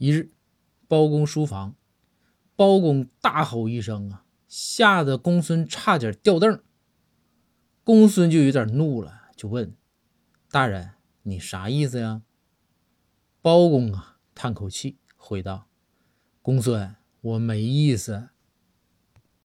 一日包公书房包公大吼一声啊吓得公孙差点掉凳公孙就有点怒了就问大人你啥意思呀？包公啊叹口气回道公孙我没意思